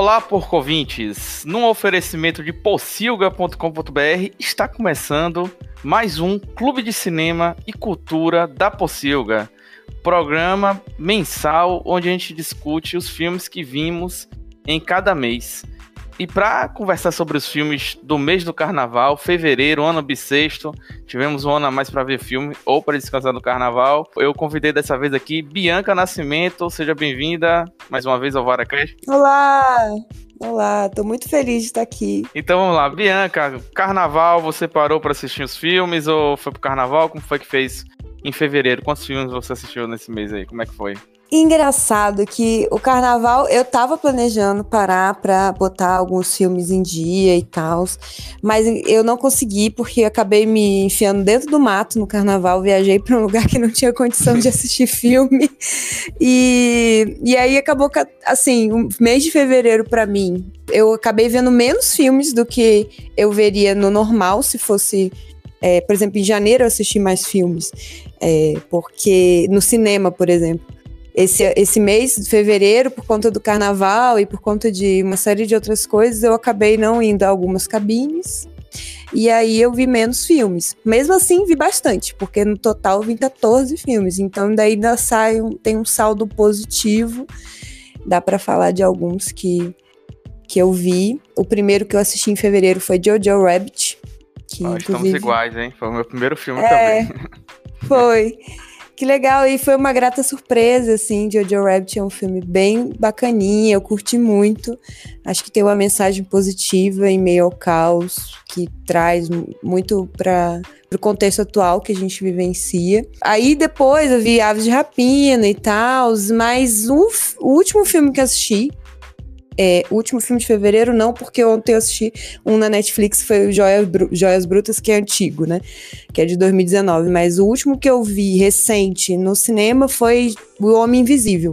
Olá, porcovintes! Num oferecimento de pocilga.com.br está começando mais um Clube de Cinema e Cultura da Pocilga, programa mensal onde a gente discute os filmes que vimos em cada mês. E para conversar sobre os filmes do mês do carnaval, fevereiro, ano bissexto, tivemos um ano a mais para ver filme ou para descansar no carnaval. Eu convidei dessa vez aqui Bianca Nascimento, seja bem-vinda mais uma vez ao VaraCast. Olá! Olá, tô muito feliz de estar aqui. Então vamos lá, Bianca, carnaval, você parou para assistir os filmes ou foi pro carnaval? Como foi que fez em fevereiro? Quantos filmes você assistiu nesse mês aí? Como é que foi? Engraçado que o carnaval eu tava planejando parar pra botar alguns filmes em dia e tal, mas eu não consegui porque acabei me enfiando dentro do mato no carnaval, viajei para um lugar que não tinha condição de assistir filme. E, e aí acabou que, assim, o mês de fevereiro para mim, eu acabei vendo menos filmes do que eu veria no normal se fosse é, por exemplo, em janeiro eu assisti mais filmes, é, porque no cinema, por exemplo esse, esse mês de fevereiro, por conta do carnaval e por conta de uma série de outras coisas, eu acabei não indo a algumas cabines. E aí eu vi menos filmes. Mesmo assim, vi bastante, porque no total vi 14 filmes. Então daí ainda sai tem um saldo positivo. Dá para falar de alguns que, que eu vi. O primeiro que eu assisti em fevereiro foi Jojo Rabbit. Que, oh, inclusive... Estamos iguais, hein? Foi o meu primeiro filme é, também. Foi. Que legal, e foi uma grata surpresa, assim, Jojo Rabbit é um filme bem bacaninha, eu curti muito, acho que tem uma mensagem positiva em meio ao caos, que traz muito para o contexto atual que a gente vivencia. Aí depois eu vi Aves de Rapina e tal, mas o, o último filme que assisti, é, último filme de fevereiro, não, porque ontem eu assisti um na Netflix, foi o Joias, Joias Brutas, que é antigo, né? Que é de 2019. Mas o último que eu vi recente no cinema foi O Homem Invisível,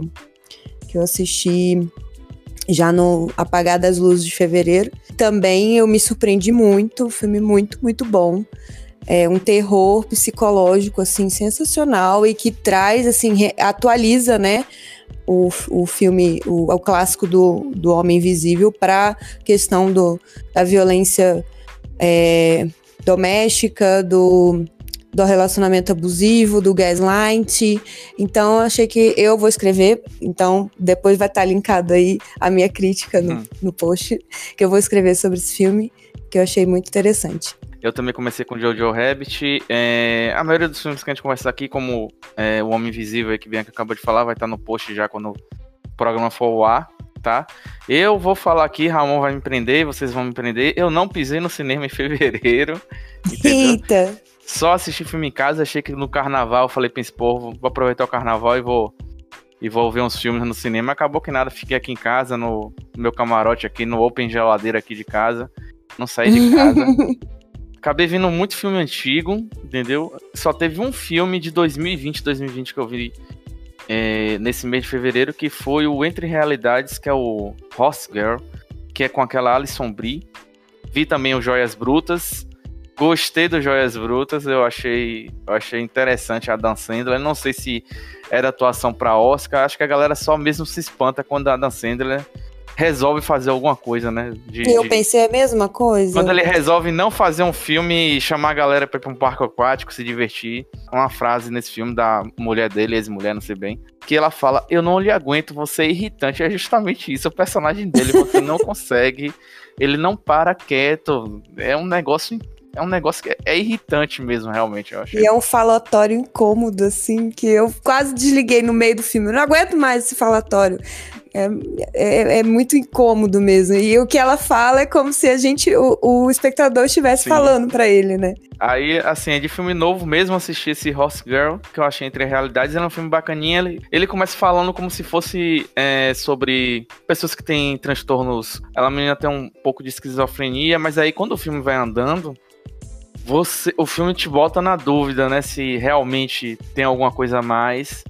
que eu assisti já no Apagar das Luzes de fevereiro. Também eu me surpreendi muito, filme muito, muito bom. É um terror psicológico, assim, sensacional e que traz, assim, atualiza, né? O, o filme, o, o clássico do, do Homem Invisível para questão do, da violência é, doméstica, do, do relacionamento abusivo, do gaslight. Então, eu achei que eu vou escrever. Então, depois vai estar linkado aí a minha crítica no, hum. no post, que eu vou escrever sobre esse filme, que eu achei muito interessante. Eu também comecei com Jojo Rabbit. É, a maioria dos filmes que a gente conversa aqui, como é, O Homem Invisível, que Bianca acabou de falar, vai estar no post já quando o programa for ao ar, tá? Eu vou falar aqui, Ramon vai me prender, vocês vão me prender. Eu não pisei no cinema em fevereiro. Entendeu? Eita! Só assisti filme em casa, achei que no carnaval, falei pra esse povo, vou aproveitar o carnaval e vou e vou ver uns filmes no cinema. Acabou que nada, fiquei aqui em casa, no, no meu camarote aqui, no open geladeira aqui de casa. Não saí de casa. Acabei vendo muito filme antigo, entendeu? Só teve um filme de 2020, 2020 que eu vi é, nesse mês de fevereiro, que foi o Entre Realidades, que é o Horse Girl, que é com aquela Alison Brie. Vi também o Joias Brutas. Gostei do Joias Brutas, eu achei, eu achei interessante a Dan Sandler. Não sei se era atuação para Oscar, acho que a galera só mesmo se espanta quando a Dan Sandler resolve fazer alguma coisa, né? De, eu de... pensei a mesma coisa. Quando ele resolve não fazer um filme e chamar a galera pra ir pra um parque aquático, se divertir. Uma frase nesse filme da mulher dele, ex-mulher, não sei bem, que ela fala: Eu não lhe aguento, você é irritante. É justamente isso. O personagem dele, você não consegue. Ele não para quieto. É um negócio é um negócio que é irritante mesmo, realmente, eu acho. E é um falatório incômodo, assim, que eu quase desliguei no meio do filme. Eu não aguento mais esse falatório. É, é, é, muito incômodo mesmo. E o que ela fala é como se a gente, o, o espectador estivesse Sim. falando para ele, né? Aí, assim, é de filme novo mesmo assistir esse Horse Girl, que eu achei entre realidades. Ele é um filme bacaninha. Ele, ele começa falando como se fosse é, sobre pessoas que têm transtornos. Ela menina tem um pouco de esquizofrenia, mas aí quando o filme vai andando, você, o filme te bota na dúvida, né? Se realmente tem alguma coisa a mais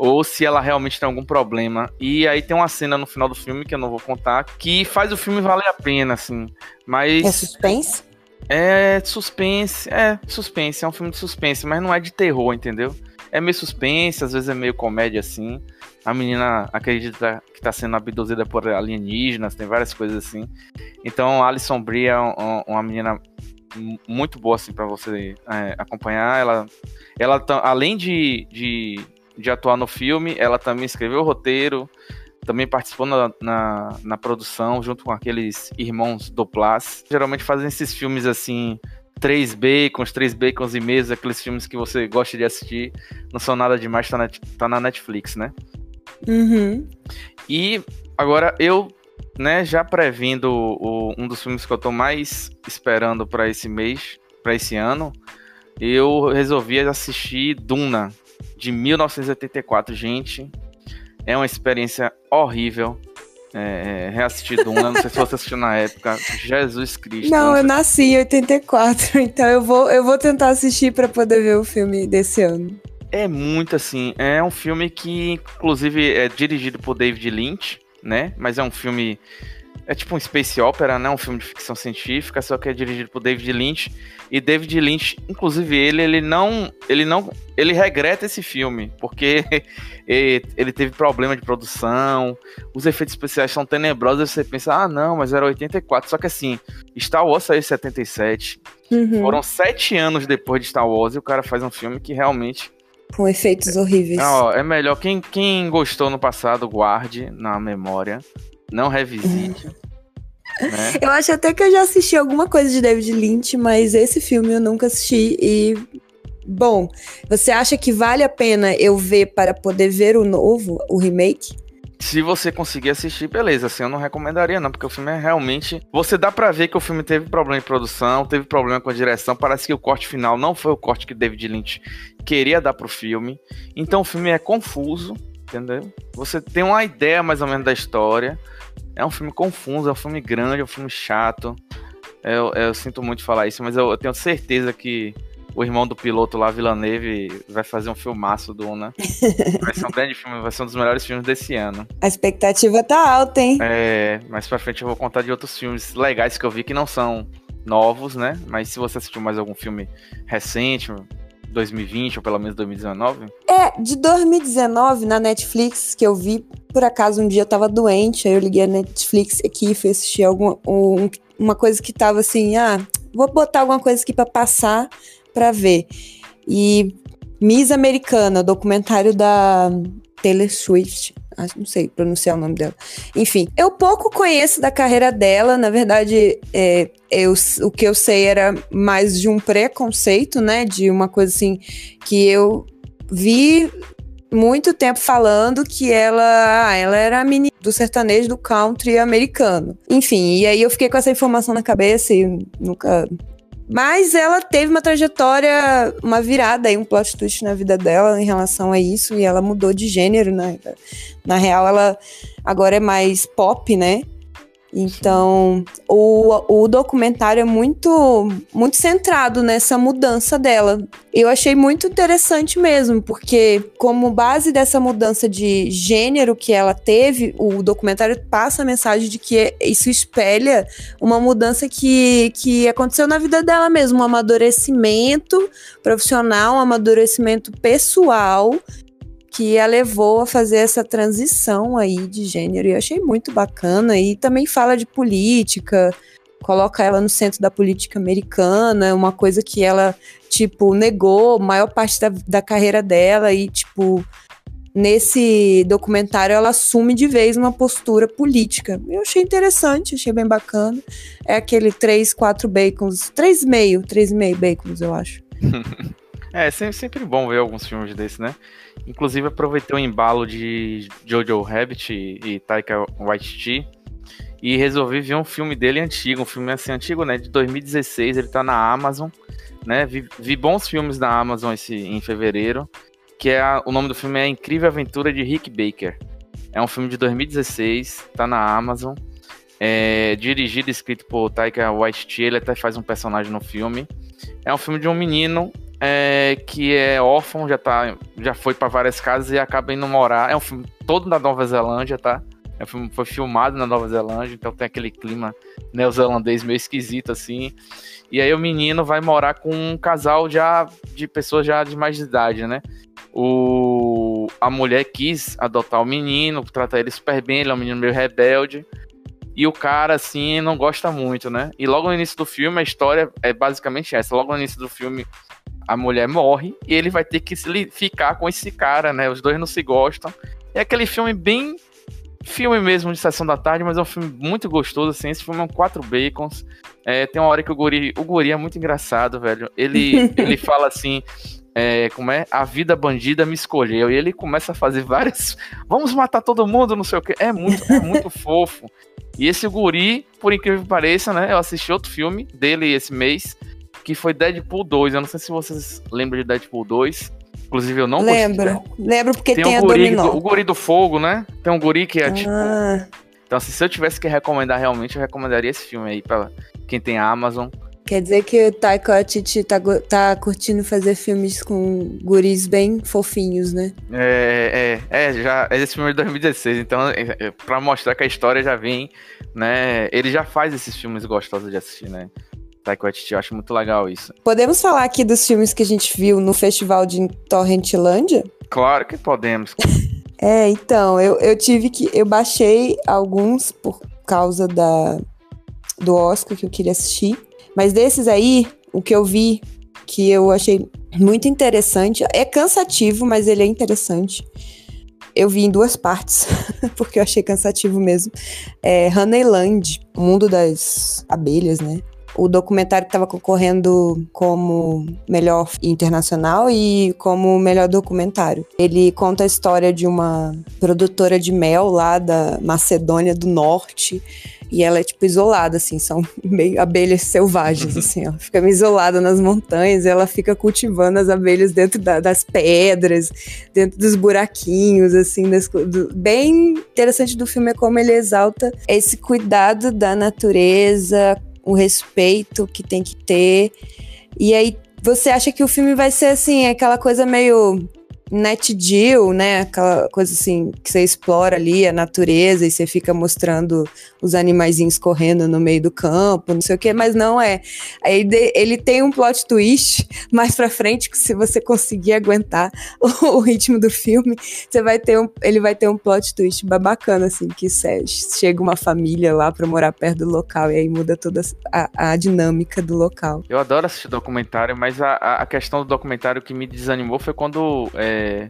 ou se ela realmente tem algum problema. E aí tem uma cena no final do filme que eu não vou contar que faz o filme valer a pena, assim. Mas é suspense? É suspense, é suspense, é um filme de suspense, mas não é de terror, entendeu? É meio suspense, às vezes é meio comédia assim. a menina acredita que está sendo abduzida por alienígenas, tem várias coisas assim. Então, Alison Brie é um, uma menina muito boa assim para você é, acompanhar. Ela, ela além de, de, de, atuar no filme, ela também escreveu o roteiro, também participou na, na, na produção junto com aqueles irmãos Doplas. Geralmente fazem esses filmes assim três bacons, três bacons e meio, aqueles filmes que você gosta de assistir, não são nada demais, tá na, tá na Netflix, né? Uhum. E agora eu, né, já prevendo o, um dos filmes que eu tô mais esperando para esse mês, para esse ano, eu resolvi assistir Duna, de 1984. Gente, é uma experiência horrível. É, é, reassistir Duna, não sei se você assistiu na época. Jesus Cristo. Não, eu nasci em 84, então eu vou, eu vou tentar assistir para poder ver o filme desse ano. É muito assim. É um filme que, inclusive, é dirigido por David Lynch, né? Mas é um filme. É tipo um space opera, né? Um filme de ficção científica, só que é dirigido por David Lynch. E David Lynch, inclusive ele, ele não, ele não, ele regreta esse filme porque ele teve problema de produção, os efeitos especiais são tenebrosos. Você pensa, ah, não, mas era 84. Só que assim, Star Wars saiu em 77. Uhum. Foram sete anos depois de Star Wars e o cara faz um filme que realmente com efeitos horríveis. Não, é melhor. Quem, quem gostou no passado, guarde na memória. Não revisite. Né? Eu acho até que eu já assisti alguma coisa de David Lynch, mas esse filme eu nunca assisti. E. Bom, você acha que vale a pena eu ver para poder ver o novo, o remake? Se você conseguir assistir, beleza. Assim, eu não recomendaria, não, porque o filme é realmente. Você dá pra ver que o filme teve problema de produção, teve problema com a direção. Parece que o corte final não foi o corte que David Lynch queria dar pro filme. Então o filme é confuso, entendeu? Você tem uma ideia mais ou menos da história. É um filme confuso, é um filme grande, é um filme chato. Eu, eu sinto muito falar isso, mas eu, eu tenho certeza que o irmão do piloto lá, Villeneuve, vai fazer um filmaço do Una. Vai ser um grande filme, vai ser um dos melhores filmes desse ano. A expectativa tá alta, hein? É, mais pra frente eu vou contar de outros filmes legais que eu vi que não são novos, né? Mas se você assistiu mais algum filme recente, 2020 ou pelo menos 2019? É, de 2019 na Netflix que eu vi, por acaso um dia eu tava doente, aí eu liguei a Netflix aqui e fui assistir alguma, um, uma coisa que tava assim, ah, vou botar alguma coisa aqui para passar para ver. E Miss Americana, documentário da Taylor Swift, não sei pronunciar o nome dela. Enfim, eu pouco conheço da carreira dela, na verdade, é, eu, o que eu sei era mais de um preconceito, né? De uma coisa assim que eu vi muito tempo falando que ela, ah, ela era a menina do sertanejo do country americano. Enfim, e aí eu fiquei com essa informação na cabeça e nunca mas ela teve uma trajetória, uma virada aí, um plot twist na vida dela em relação a isso, e ela mudou de gênero, né? Na real, ela agora é mais pop, né? Então, o, o documentário é muito, muito centrado nessa mudança dela. Eu achei muito interessante mesmo, porque, como base dessa mudança de gênero que ela teve, o documentário passa a mensagem de que isso espelha uma mudança que, que aconteceu na vida dela mesmo, um amadurecimento profissional, um amadurecimento pessoal que a levou a fazer essa transição aí de gênero. E eu achei muito bacana. E também fala de política, coloca ela no centro da política americana, uma coisa que ela, tipo, negou maior parte da, da carreira dela e, tipo, nesse documentário ela assume de vez uma postura política. Eu achei interessante, achei bem bacana. É aquele 3, 4 bacons, 3,5, 3,5 bacons, eu acho. é, sempre, sempre bom ver alguns filmes desse, né? Inclusive aproveitei o embalo de Jojo Rabbit e, Taika Waititi e resolvi ver um filme dele antigo, um filme assim antigo, né, de 2016, ele tá na Amazon, né? Vi, vi bons filmes da Amazon esse em fevereiro, que é a, o nome do filme é Incrível Aventura de Rick Baker. É um filme de 2016, tá na Amazon. É, dirigido e escrito por Taika Waititi, ele até faz um personagem no filme. É um filme de um menino é, que é órfão, já, tá, já foi para várias casas e acaba indo morar. É um filme todo na Nova Zelândia, tá? É um filme foi filmado na Nova Zelândia, então tem aquele clima neozelandês meio esquisito assim. E aí o menino vai morar com um casal já de pessoas já de mais de idade, né? O, a mulher quis adotar o menino, tratar ele super bem, ele é um menino meio rebelde. E o cara, assim, não gosta muito, né? E logo no início do filme, a história é basicamente essa. Logo no início do filme, a mulher morre e ele vai ter que ficar com esse cara, né? Os dois não se gostam. É aquele filme bem filme mesmo de sessão da tarde, mas é um filme muito gostoso, assim. Esse filme é um quatro bacons. É, tem uma hora que o guri, o guri é muito engraçado, velho. Ele, ele fala assim, é, como é? A vida bandida me escolheu. E ele começa a fazer várias. Vamos matar todo mundo, não sei o que. É muito, é muito fofo. E esse guri, por incrível que pareça, né? Eu assisti outro filme dele esse mês, que foi Deadpool 2. Eu não sei se vocês lembram de Deadpool 2. Inclusive, eu não Lembro. Lembro porque tem, tem um guri. O guri do fogo, né? Tem um guri que é ah. tipo. Então, assim, se eu tivesse que recomendar realmente, eu recomendaria esse filme aí pra quem tem a Amazon. Quer dizer que o Taika Waititi tá, tá curtindo fazer filmes com guris bem fofinhos, né? É, é, é já, esse filme é de 2016, então é, é, pra mostrar que a história já vem, né, ele já faz esses filmes gostosos de assistir, né? Taika Waititi, eu acho muito legal isso. Podemos falar aqui dos filmes que a gente viu no festival de Torrentlândia? Claro que podemos. é, então, eu, eu tive que. Eu baixei alguns por causa da, do Oscar que eu queria assistir. Mas desses aí, o que eu vi que eu achei muito interessante, é cansativo, mas ele é interessante. Eu vi em duas partes, porque eu achei cansativo mesmo. É Honeyland, o mundo das abelhas, né? O documentário que estava concorrendo como melhor internacional e como melhor documentário. Ele conta a história de uma produtora de mel lá da Macedônia do Norte. E ela é, tipo, isolada, assim, são meio abelhas selvagens, assim, ela fica meio isolada nas montanhas, ela fica cultivando as abelhas dentro da, das pedras, dentro dos buraquinhos, assim, das, do, bem interessante do filme é como ele exalta esse cuidado da natureza, o respeito que tem que ter. E aí você acha que o filme vai ser assim, aquela coisa meio net deal, né? Aquela coisa assim que você explora ali a natureza e você fica mostrando os animaizinhos correndo no meio do campo, não sei o que, mas não é. Ele tem um plot twist mais pra frente que se você conseguir aguentar o, o ritmo do filme, você vai ter um, ele vai ter um plot twist bacana assim, que chega uma família lá pra morar perto do local e aí muda toda a, a dinâmica do local. Eu adoro assistir documentário, mas a, a questão do documentário que me desanimou foi quando é, é,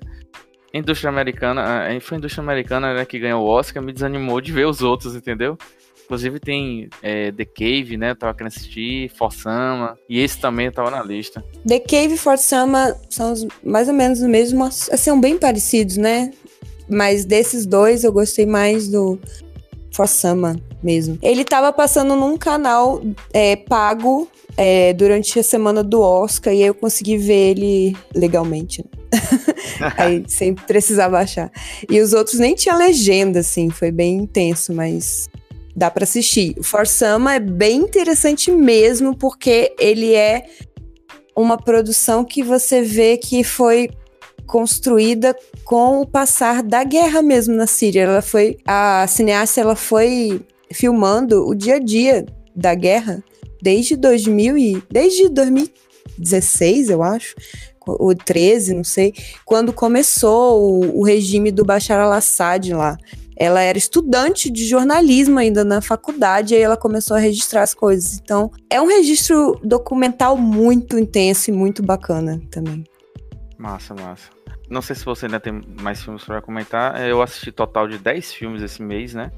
indústria americana, foi a indústria americana né, que ganhou o Oscar, me desanimou de ver os outros, entendeu? Inclusive tem é, The Cave, né? Eu tava querendo assistir, Forsama, e esse também tava na lista. The Cave e Forsama são os, mais ou menos os mesmos, assim, são bem parecidos, né? Mas desses dois eu gostei mais do Forsama mesmo. Ele tava passando num canal é, pago é, durante a semana do Oscar e aí eu consegui ver ele legalmente. aí sem precisar baixar. E os outros nem tinha legenda, assim, foi bem intenso, mas dá para assistir. O Forsama é bem interessante mesmo, porque ele é uma produção que você vê que foi construída com o passar da guerra mesmo na Síria. Ela foi a cineasta, ela foi filmando o dia a dia da guerra desde 2000 e desde 2016, eu acho, o 13, não sei, quando começou o, o regime do Bashar al-Assad lá. Ela era estudante de jornalismo ainda na faculdade, aí ela começou a registrar as coisas. Então, é um registro documental muito intenso e muito bacana também. Massa, massa. Não sei se você ainda tem mais filmes para comentar. Eu assisti total de 10 filmes esse mês, né?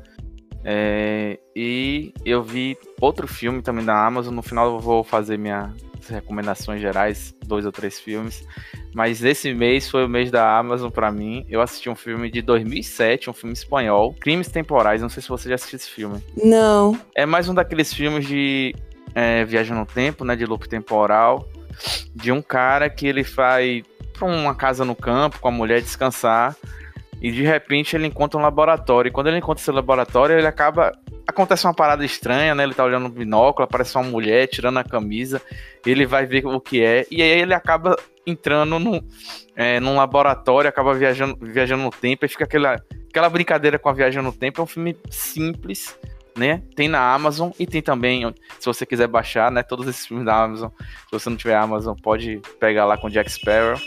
É, e eu vi outro filme também da Amazon. No final eu vou fazer minhas recomendações gerais, dois ou três filmes. Mas esse mês foi o mês da Amazon para mim. Eu assisti um filme de 2007, um filme espanhol, Crimes Temporais. Não sei se você já assistiu esse filme. Não. É mais um daqueles filmes de é, viagem no tempo, né, de loop temporal, de um cara que ele vai para uma casa no campo com a mulher descansar e de repente ele encontra um laboratório. E quando ele encontra esse laboratório, ele acaba. Acontece uma parada estranha, né? Ele tá olhando no binóculo, aparece uma mulher tirando a camisa. Ele vai ver o que é. E aí ele acaba entrando num, é, num laboratório, acaba viajando, viajando no tempo. E fica aquela, aquela brincadeira com a viagem no tempo. É um filme simples, né? Tem na Amazon e tem também, se você quiser baixar, né? Todos esses filmes da Amazon. Se você não tiver Amazon, pode pegar lá com Jack Sparrow.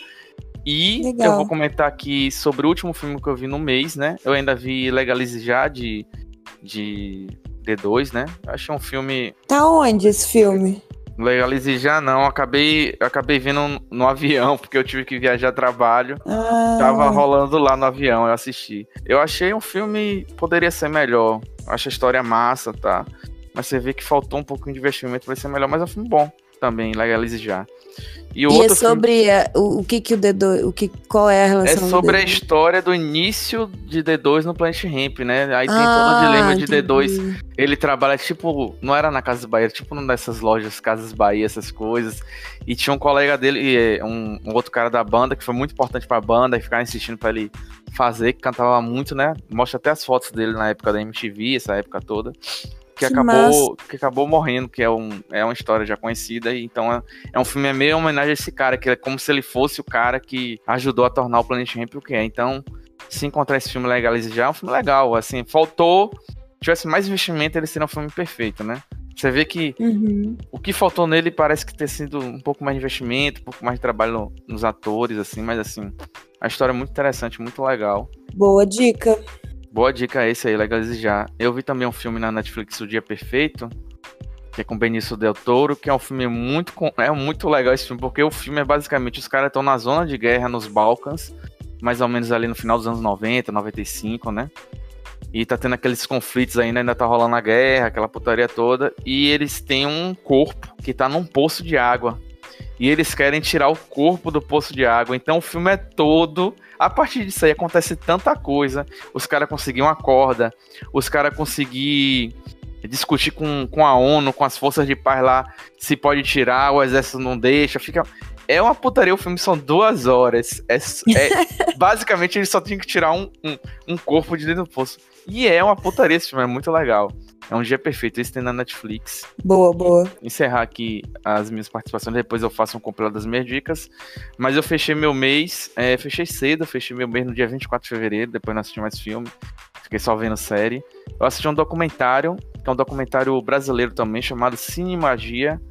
E Legal. eu vou comentar aqui sobre o último filme que eu vi no mês, né? Eu ainda vi Legalize Já de, de D2, né? Eu achei um filme. Tá onde esse filme? Legalize Já não, acabei, acabei vendo no avião, porque eu tive que viajar a trabalho. Ah, Tava rolando lá no avião, eu assisti. Eu achei um filme poderia ser melhor. Eu acho a história massa, tá? Mas você vê que faltou um pouquinho de investimento pra ser melhor, mas é um filme bom também, legalize já. E, o e é outro filme sobre a- o, o que que o D2, o que, qual é a é relação do sobre a D2? história do início de D2 no Planet Ramp, né? Aí tem todo Ah, o dilema de D2. entendi. Ele trabalha tipo, não era na Casas Bahia, era tipo numa dessas lojas Casas Bahia, essas coisas. E tinha um colega dele, eh, um, um outro cara da banda, que foi muito importante pra banda, e ficava insistindo pra ele fazer, que cantava muito, né? Mostra até as fotos dele na época da MTV, essa época toda. Que, Que acabou, que acabou morrendo, que é, um, é uma história já conhecida, e então é, é um filme é meio homenagem a esse cara, que é como se ele fosse o cara que ajudou a tornar o Planet Ramp o que é. Então, se encontrar esse filme legalize já, é um filme legal. Assim, faltou. Tivesse mais investimento, ele seria um filme perfeito, né? Você vê que Uhum. o que faltou nele parece que ter sido um pouco mais de investimento, um pouco mais de trabalho no- nos atores, assim, mas assim, a história é muito interessante, muito legal. Boa dica. Boa dica esse aí, legalize já. Eu vi também um filme na Netflix, O Dia Perfeito, que é com Benício Del Toro, que é um filme muito é muito legal esse filme, porque o filme é basicamente os caras estão na zona de guerra nos Balcãs, mais ou menos ali no final dos anos 90, 95, né? E tá tendo aqueles conflitos ainda, ainda tá rolando a guerra, aquela putaria toda, e eles têm um corpo que tá num poço de água. E eles querem tirar o corpo do poço de água. Então o filme é todo. A partir disso aí acontece tanta coisa. Os caras conseguiram uma corda, os caras conseguiram discutir com, com a ONU, com as forças de paz lá, se pode tirar, o exército não deixa, fica. É uma putaria, o filme são duas horas. É, é- basicamente, eles só tinham que tirar um, um, um corpo de dentro do poço. E é uma putaria esse filme, é muito legal. É um dia perfeito, esse tem na Netflix. Boa, boa. Encerrar aqui as minhas participações, depois eu faço um compilado das minhas dicas. Mas eu fechei meu mês, é, fechei cedo, fechei meu mês no dia 24 de fevereiro, depois não assisti mais filme. Fiquei só vendo série. Eu assisti um documentário, que é um documentário brasileiro também, chamado Cine Magia,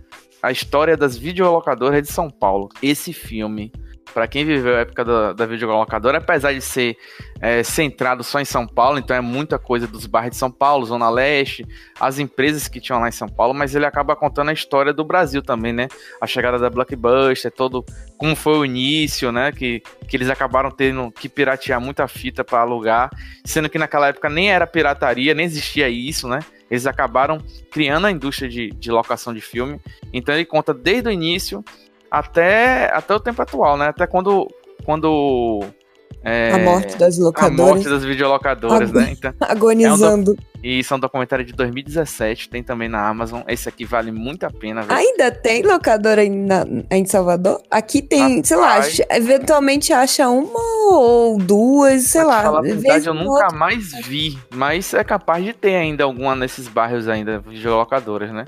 a história das videolocadoras de São Paulo. Esse filme, pra quem viveu a época da, da videolocadora, apesar de ser é, centrado só em São Paulo, então é muita coisa dos bairros de São Paulo, Zona Leste, as empresas que tinham lá em São Paulo, mas ele acaba contando a história do Brasil também, né? A chegada da Blockbuster, todo como foi o início, né? Que, que eles acabaram tendo que piratear muita fita para alugar, sendo que naquela época nem era pirataria, nem existia isso, né? Eles acabaram criando a indústria de, de locação de filme. Então ele conta desde o início até, até o tempo atual, né? Até quando. quando é, a morte das a locadoras. morte das videolocadoras, Ago- né? Então, Agonizando. e isso é um documentário de 2017, tem também na Amazon. Esse aqui vale muito a pena, velho. Ainda tem locadora aí na- em Salvador? Aqui tem, sei lá, eventualmente acha uma ou duas, sei lá. falar a vez verdade, eu nunca outra. mais vi, mas é capaz de ter ainda alguma nesses bairros ainda, videolocadoras, né?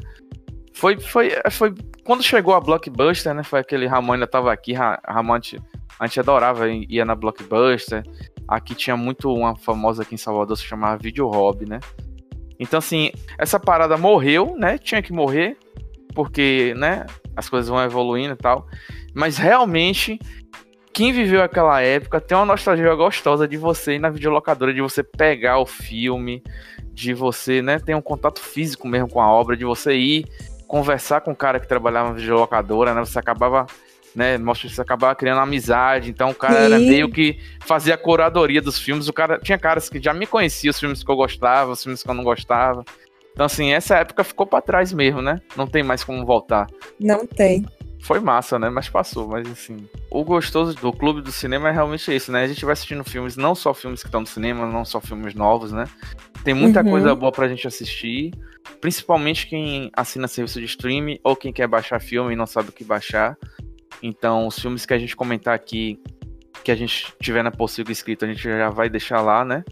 Foi, foi, foi quando chegou a Blockbuster, né? Foi aquele Ramon ainda tava aqui, Ra- Ramon a gente, adorava, ia na Blockbuster. Aqui tinha muito uma famosa aqui em Salvador, se chamava Video Hobby, né? Então, assim, essa parada morreu, né? Tinha que morrer, porque, né? As coisas vão evoluindo e tal. Mas realmente, quem viveu aquela época tem uma nostalgia gostosa de você ir na videolocadora, de você pegar o filme, de você, né, ter um contato físico mesmo com a obra, de você ir conversar com o cara que trabalhava na videolocadora, né? Você acabava, né, você acabava criando amizade, então o cara era Sim. meio que fazia a curadoria dos filmes, o cara tinha caras que já me conheciam os filmes que eu gostava, os filmes que eu não gostava. Então assim, essa época ficou pra trás mesmo, né? Não tem mais como voltar. Não tem. Foi massa, né? Mas passou, mas assim. O gostoso do clube do cinema é realmente isso, né? A gente vai assistindo filmes, não só filmes que estão no cinema, não só filmes novos, né? Tem muita Uhum. coisa boa pra gente assistir. Principalmente quem assina serviço de streaming ou quem quer baixar filme e não sabe o que baixar. Então, os filmes que a gente comentar aqui, que a gente tiver na possível escrito, a gente já vai deixar lá, né?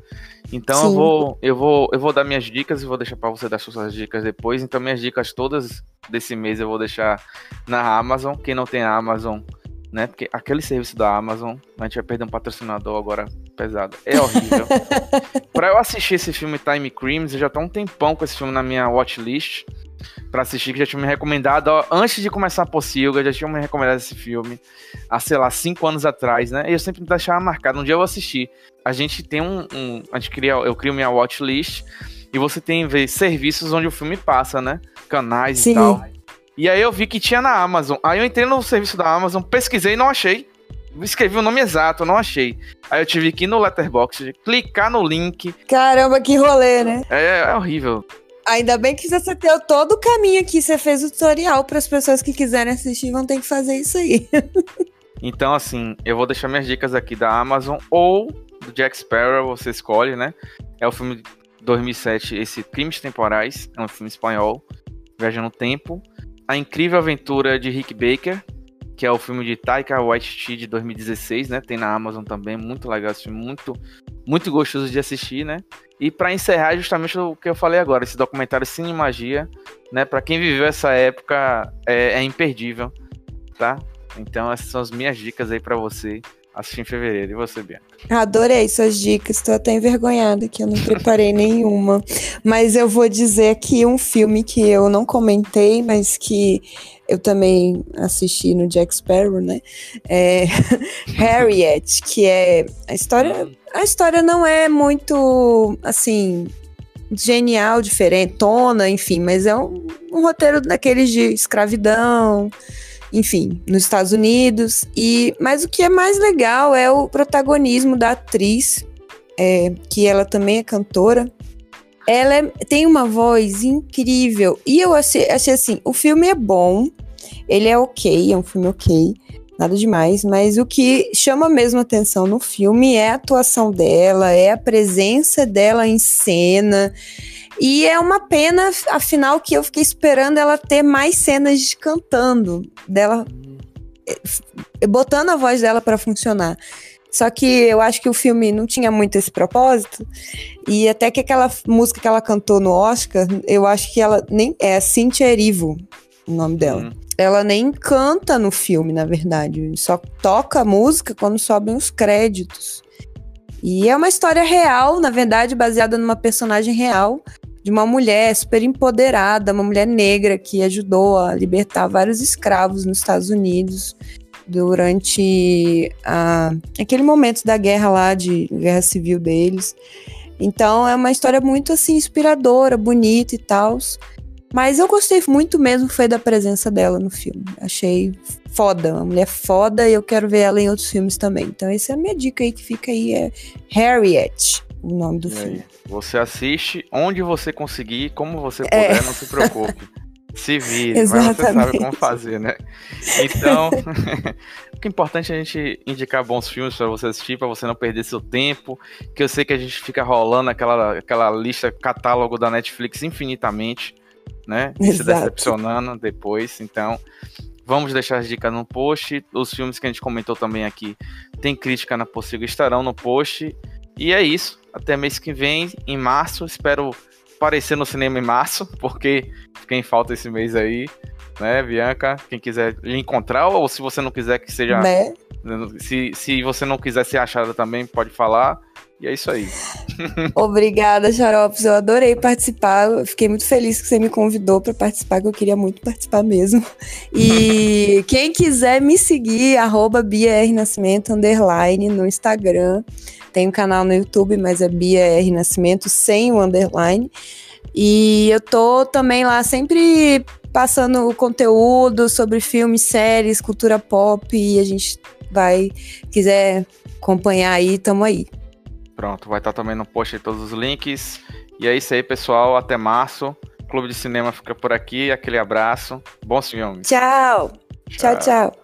Então eu vou, eu vou, eu vou dar minhas dicas e vou deixar pra você dar suas dicas depois. Então minhas dicas todas desse mês eu vou deixar na Amazon. Quem não tem Amazon, né? Porque aquele serviço da Amazon, a gente vai perder um patrocinador agora pesado. É horrível. pra eu assistir esse filme Time Crimes, eu já tô há um tempão com esse filme na minha watchlist. para assistir, que já tinha me recomendado, ó, antes de começar a Pocilga, já tinha me recomendado esse filme, há, sei lá, cinco anos atrás, né? E eu sempre deixava marcado, um dia eu assistir. A gente tem um, um a gente cria, eu crio minha watchlist, e você tem serviços onde o filme passa, né? Canais Sim. e tal. E aí eu vi que tinha na Amazon. Aí eu entrei no serviço da Amazon, pesquisei e não achei. Escrevi o nome exato, não achei. Aí eu tive que ir no Letterboxd, clicar no link. Caramba, que rolê, né? É, é horrível. Ainda bem que você deu todo o caminho aqui, você fez o tutorial para as pessoas que quiserem assistir vão ter que fazer isso aí. então, assim, eu vou deixar minhas dicas aqui da Amazon ou do Jack Sparrow, você escolhe, né? É o filme de 2007, esse Crimes Temporais, é um filme espanhol, viaja no tempo. A Incrível Aventura de Rick Baker, que é o filme de Taika Waititi de 2016, né? Tem na Amazon também, muito legal esse filme, muito, muito gostoso de assistir, né? E para encerrar, justamente o que eu falei agora, esse documentário Cine Magia, né? Para quem viveu essa época, é, é, imperdível, tá? Então essas são as minhas dicas aí para você assistir em fevereiro. E você, Bianca? Adorei suas dicas, estou até envergonhada que eu não preparei nenhuma. Mas eu vou dizer aqui um filme que eu não comentei, mas que eu também assisti no Jack Sparrow, né? É Harriet, que é a história. A história não é muito assim genial, diferentona, enfim, mas é um, um roteiro daqueles de escravidão, enfim, nos Estados Unidos. E mas o que é mais legal é o protagonismo da atriz, é, que ela também é cantora. Ela é, tem uma voz incrível. E eu achei, achei assim: o filme é bom, ele é ok, é um filme ok, nada demais, mas o que chama mesmo atenção no filme é a atuação dela, é a presença dela em cena. E é uma pena, afinal, que eu fiquei esperando ela ter mais cenas de cantando, dela eh, botando a voz dela para funcionar. Só que eu acho que o filme não tinha muito esse propósito. E até que aquela música que ela cantou no Oscar, eu acho que ela nem é Cynthia Erivo, o nome dela. Uhum. Ela nem canta no filme, na verdade. Só toca a música quando sobem os créditos. E é uma história real, na verdade, baseada numa personagem real de uma mulher super empoderada, uma mulher negra que ajudou a libertar vários escravos nos Estados Unidos durante a, aquele momento da guerra lá, de guerra civil deles. Então é uma história muito assim inspiradora, bonita e tal. Mas eu gostei muito mesmo foi da presença dela no filme. Achei foda, uma mulher foda e eu quero ver ela em outros filmes também. Então essa é a minha dica aí que fica aí é Harriet, o nome do e filme. Aí, você assiste onde você conseguir, como você é. puder, é. não se preocupe. Se vire, mas você sabe como fazer, né? Então, o que é importante é a gente indicar bons filmes para você assistir, para você não perder seu tempo. Que eu sei que a gente fica rolando aquela, aquela lista, catálogo da Netflix infinitamente, né? E se decepcionando depois. Então, vamos deixar as dicas no post. Os filmes que a gente comentou também aqui, tem crítica na possível, estarão no post. E é isso. Até mês que vem, em março. Espero aparecer no cinema em março, porque fiquei em falta esse mês aí, né, Bianca? Quem quiser lhe encontrar, ou se você não quiser que seja. Né? Se, se você não quiser ser achada também, pode falar. E é isso aí. Obrigada, Xaropes. Eu adorei participar. Eu fiquei muito feliz que você me convidou para participar, que eu queria muito participar mesmo. E quem quiser me seguir, arroba Bia R Nascimento, underline, no Instagram. Tem um canal no YouTube, mas é Bia R Nascimento, sem o underline. E eu tô também lá sempre passando conteúdo sobre filmes, séries, cultura pop. E a gente vai, quiser acompanhar aí, tamo aí. Pronto, vai estar também no post aí todos os links. E é isso aí, pessoal. Até março. Clube de Cinema fica por aqui. Aquele abraço. Bons filmes. Tchau. Tchau, tchau. tchau.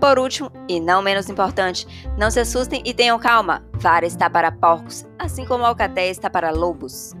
Por último, e não menos importante, não se assustem e tenham calma. Vara está para porcos, assim como Alcatéia está para lobos.